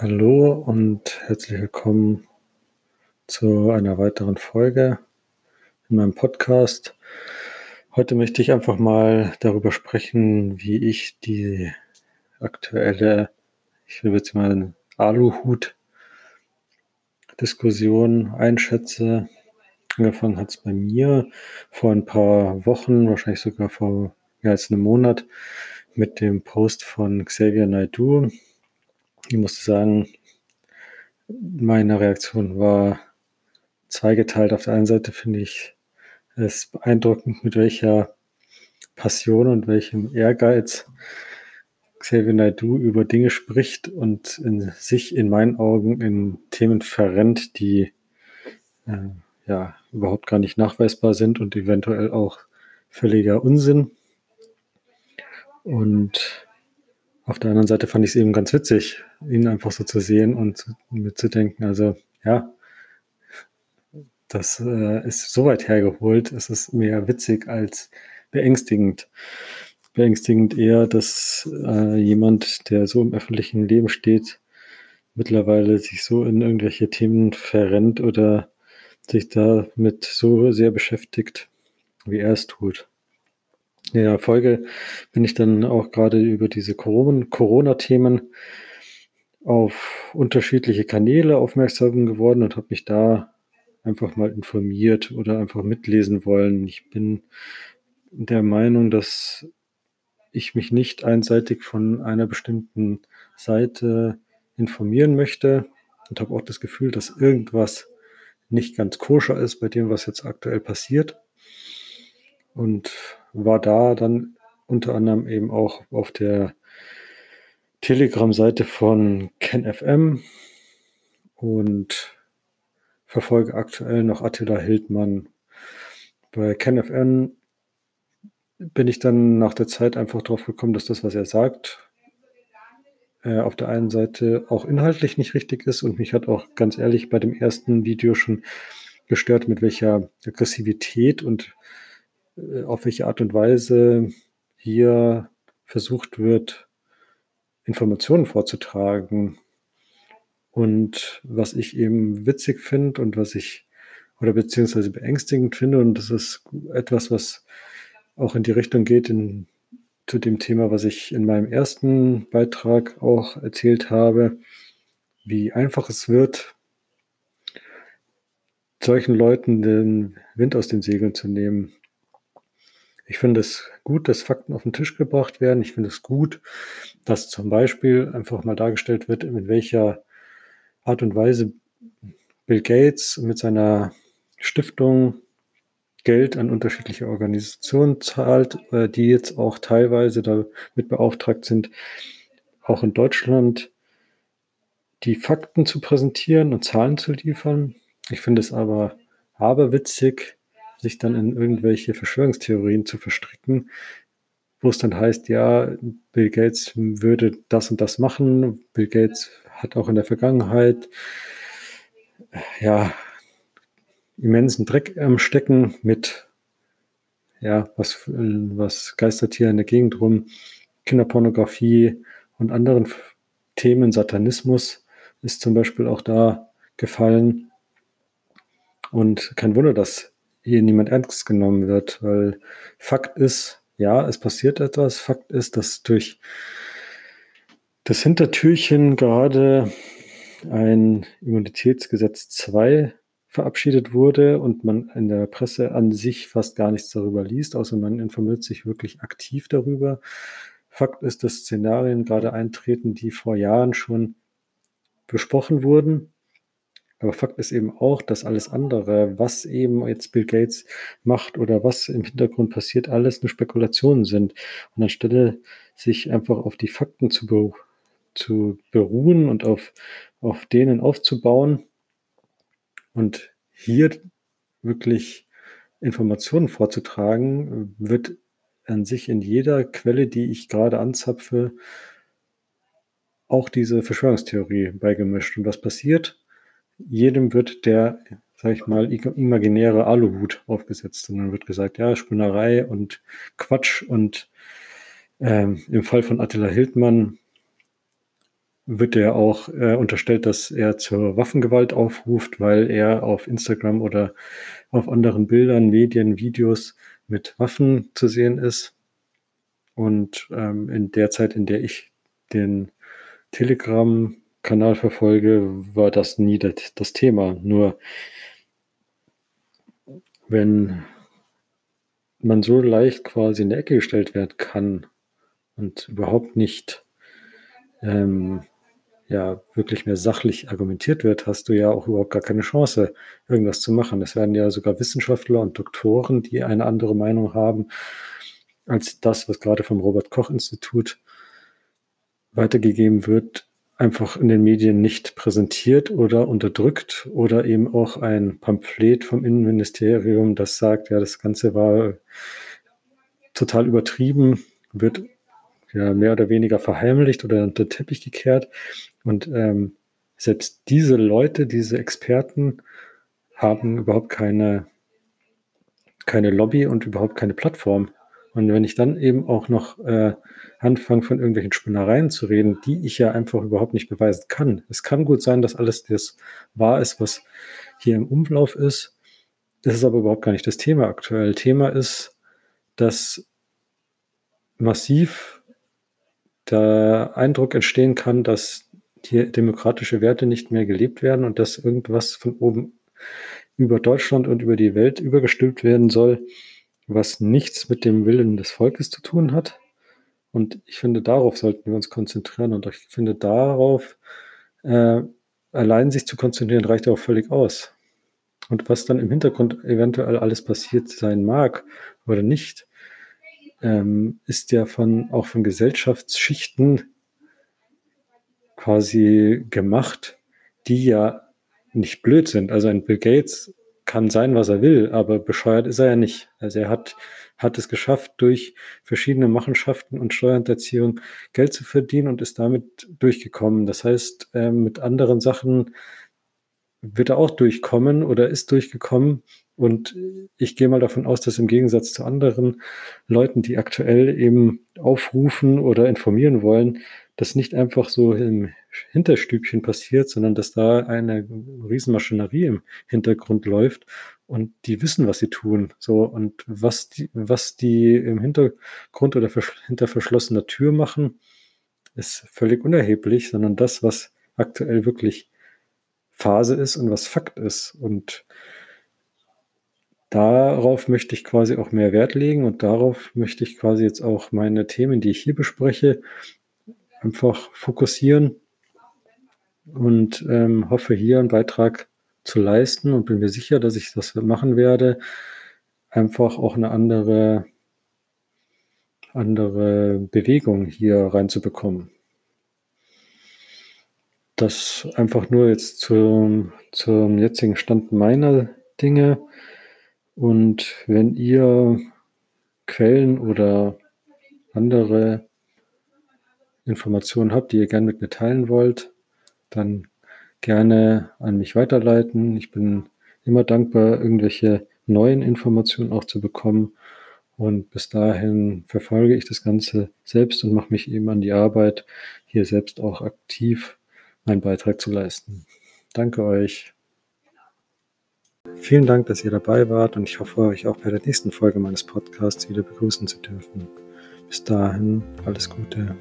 Hallo und herzlich willkommen zu einer weiteren Folge in meinem Podcast. Heute möchte ich einfach mal darüber sprechen, wie ich die aktuelle, ich will jetzt mal Aluhut-Diskussion einschätze. Angefangen hat es bei mir vor ein paar Wochen, wahrscheinlich sogar vor mehr als einem Monat, mit dem Post von Xavier Naidoo ich musste sagen, meine Reaktion war zweigeteilt. Auf der einen Seite finde ich es beeindruckend, mit welcher Passion und welchem Ehrgeiz Xavier Naidoo über Dinge spricht und in sich in meinen Augen in Themen verrennt, die äh, ja überhaupt gar nicht nachweisbar sind und eventuell auch völliger Unsinn. Und auf der anderen Seite fand ich es eben ganz witzig, ihn einfach so zu sehen und mitzudenken. Also ja, das äh, ist so weit hergeholt. Es ist mehr witzig als beängstigend. Beängstigend eher, dass äh, jemand, der so im öffentlichen Leben steht, mittlerweile sich so in irgendwelche Themen verrennt oder sich damit so sehr beschäftigt, wie er es tut. In der Folge bin ich dann auch gerade über diese Corona-Themen auf unterschiedliche Kanäle aufmerksam geworden und habe mich da einfach mal informiert oder einfach mitlesen wollen. Ich bin der Meinung, dass ich mich nicht einseitig von einer bestimmten Seite informieren möchte und habe auch das Gefühl, dass irgendwas nicht ganz koscher ist bei dem, was jetzt aktuell passiert. Und war da dann unter anderem eben auch auf der Telegram-Seite von KenFM und verfolge aktuell noch Attila Hildmann. Bei KenFM bin ich dann nach der Zeit einfach drauf gekommen, dass das, was er sagt, äh, auf der einen Seite auch inhaltlich nicht richtig ist und mich hat auch ganz ehrlich bei dem ersten Video schon gestört, mit welcher Aggressivität und auf welche Art und Weise hier versucht wird, Informationen vorzutragen. Und was ich eben witzig finde und was ich oder beziehungsweise beängstigend finde, und das ist etwas, was auch in die Richtung geht, in, zu dem Thema, was ich in meinem ersten Beitrag auch erzählt habe, wie einfach es wird, solchen Leuten den Wind aus den Segeln zu nehmen. Ich finde es gut, dass Fakten auf den Tisch gebracht werden. Ich finde es gut, dass zum Beispiel einfach mal dargestellt wird, in welcher Art und Weise Bill Gates mit seiner Stiftung Geld an unterschiedliche Organisationen zahlt, äh, die jetzt auch teilweise damit beauftragt sind, auch in Deutschland die Fakten zu präsentieren und Zahlen zu liefern. Ich finde es aber aberwitzig, sich dann in irgendwelche Verschwörungstheorien zu verstricken, wo es dann heißt, ja, Bill Gates würde das und das machen. Bill Gates hat auch in der Vergangenheit ja immensen Dreck am Stecken mit ja, was, was geistert hier in der Gegend rum, Kinderpornografie und anderen Themen, Satanismus ist zum Beispiel auch da gefallen. Und kein Wunder, dass hier niemand ernst genommen wird, weil Fakt ist, ja, es passiert etwas. Fakt ist, dass durch das Hintertürchen gerade ein Immunitätsgesetz 2 verabschiedet wurde und man in der Presse an sich fast gar nichts darüber liest, außer man informiert sich wirklich aktiv darüber. Fakt ist, dass Szenarien gerade eintreten, die vor Jahren schon besprochen wurden aber Fakt ist eben auch, dass alles andere, was eben jetzt Bill Gates macht oder was im Hintergrund passiert, alles nur Spekulationen sind. Und anstelle sich einfach auf die Fakten zu, beru zu beruhen und auf, auf denen aufzubauen und hier wirklich Informationen vorzutragen, wird an sich in jeder Quelle, die ich gerade anzapfe, auch diese Verschwörungstheorie beigemischt. Und was passiert? Jedem wird der, sag ich mal, imaginäre Aluhut aufgesetzt. Und dann wird gesagt, ja, Spinnerei und Quatsch und ähm, im Fall von Attila Hildmann wird er auch äh, unterstellt, dass er zur Waffengewalt aufruft, weil er auf Instagram oder auf anderen Bildern, Medien, Videos mit Waffen zu sehen ist. Und ähm, in der Zeit, in der ich den Telegram-Kanal verfolge, war das nie das, das Thema. Nur wenn man so leicht quasi in die Ecke gestellt werden kann und überhaupt nicht ähm, ja wirklich mehr sachlich argumentiert wird, hast du ja auch überhaupt gar keine Chance, irgendwas zu machen. Es werden ja sogar Wissenschaftler und Doktoren, die eine andere Meinung haben als das, was gerade vom Robert Koch Institut weitergegeben wird, einfach in den Medien nicht präsentiert oder unterdrückt oder eben auch ein Pamphlet vom Innenministerium, das sagt, ja, das Ganze war total übertrieben, wird ja mehr oder weniger verheimlicht oder unter den Teppich gekehrt. Und ähm, selbst diese Leute, diese Experten haben überhaupt keine, keine Lobby und überhaupt keine Plattform. Und wenn ich dann eben auch noch äh, anfange, von irgendwelchen Spinnereien zu reden, die ich ja einfach überhaupt nicht beweisen kann. Es kann gut sein, dass alles das wahr ist, was hier im Umlauf ist. Das ist aber überhaupt gar nicht das Thema aktuell. Thema ist, dass massiv der Eindruck entstehen kann, dass hier demokratische Werte nicht mehr gelebt werden und dass irgendwas von oben über Deutschland und über die Welt übergestülpt werden soll, was nichts mit dem Willen des Volkes zu tun hat. Und ich finde, darauf sollten wir uns konzentrieren. Und ich finde, darauf äh, allein sich zu konzentrieren, reicht auch völlig aus. Und was dann im Hintergrund eventuell alles passiert sein mag oder nicht, ähm, ist ja von, auch von Gesellschaftsschichten quasi gemacht, die ja nicht blöd sind. Also ein Bill Gates kann sein, was er will, aber bescheuert ist er ja nicht. Also er hat, hat es geschafft, durch verschiedene Machenschaften und Steuerhinterziehung Geld zu verdienen und ist damit durchgekommen. Das heißt, äh, mit anderen Sachen wird er auch durchkommen oder ist durchgekommen. Und ich gehe mal davon aus, dass im Gegensatz zu anderen Leuten, die aktuell eben aufrufen oder informieren wollen, das nicht einfach so im Hinterstübchen passiert, sondern dass da eine Riesenmaschinerie im Hintergrund läuft und die wissen, was sie tun. So und was die, was die im Hintergrund oder hinter verschlossener Tür machen, ist völlig unerheblich, sondern das, was aktuell wirklich Phase ist und was Fakt ist. Und darauf möchte ich quasi auch mehr Wert legen und darauf möchte ich quasi jetzt auch meine Themen, die ich hier bespreche, einfach fokussieren und ähm, hoffe hier einen Beitrag zu leisten und bin mir sicher, dass ich das machen werde, einfach auch eine andere, andere Bewegung hier reinzubekommen. Das einfach nur jetzt zum, zum jetzigen Stand meiner Dinge. Und wenn ihr Quellen oder andere Informationen habt, die ihr gerne mit mir teilen wollt, dann gerne an mich weiterleiten. Ich bin immer dankbar, irgendwelche neuen Informationen auch zu bekommen. Und bis dahin verfolge ich das Ganze selbst und mache mich eben an die Arbeit, hier selbst auch aktiv meinen Beitrag zu leisten. Danke euch. Vielen Dank, dass ihr dabei wart und ich hoffe, euch auch bei der nächsten Folge meines Podcasts wieder begrüßen zu dürfen. Bis dahin, alles Gute.